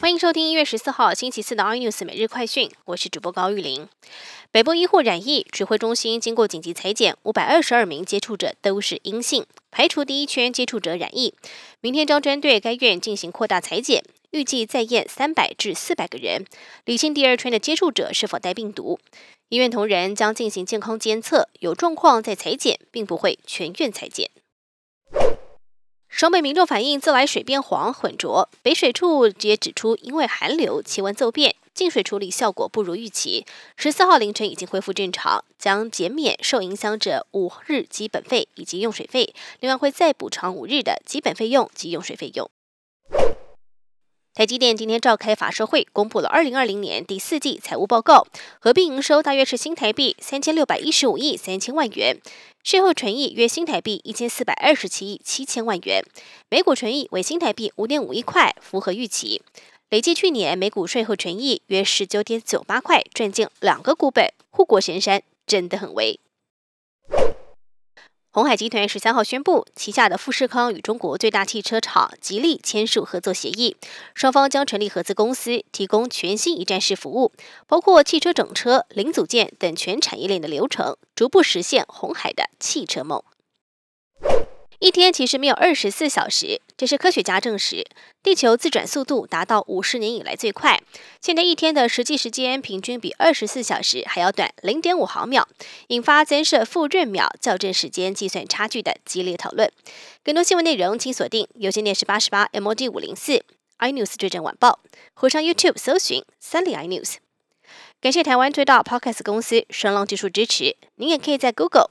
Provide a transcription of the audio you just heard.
欢迎收听一月十四号星期四的 iNews 每日快讯，我是主播高玉玲。北部医护染疫指挥中心经过紧急裁剪，五百二十二名接触者都是阴性，排除第一圈接触者染疫。明天将针对该院进行扩大裁剪，预计再验三百至四百个人，理清第二圈的接触者是否带病毒。医院同仁将进行健康监测，有状况再裁剪，并不会全院裁剪。双北民众反映自来水变黄浑浊，北水处也指出，因为寒流气温骤变，净水处理效果不如预期。十四号凌晨已经恢复正常，将减免受影响者五日基本费以及用水费，另外会再补偿五日的基本费用及用水费用。台积电今天召开法说会，公布了二零二零年第四季财务报告，合并营收大约是新台币三千六百一十五亿三千万元，税后纯益约新台币一千四百二十七亿七千万元，每股纯益为新台币五点五一块，符合预期。累计去年每股税后纯益约十九点九八块，赚进两个股本，护国神山真的很威。红海集团十三号宣布，旗下的富士康与中国最大汽车厂吉利签署合作协议，双方将成立合资公司，提供全新一站式服务，包括汽车整车、零组件等全产业链的流程，逐步实现红海的汽车梦。一天其实没有二十四小时，这是科学家证实。地球自转速度达到五十年以来最快，现在一天的实际时间平均比二十四小时还要短零点五毫秒，引发增设负闰秒校正时间计算差距的激烈讨论。更多新闻内容请锁定有线电视八十八 MOD 五零四 iNews 追证晚报，或上 YouTube 搜寻三立 iNews。感谢台湾最大 Podcast 公司声浪技术支持。您也可以在 Google、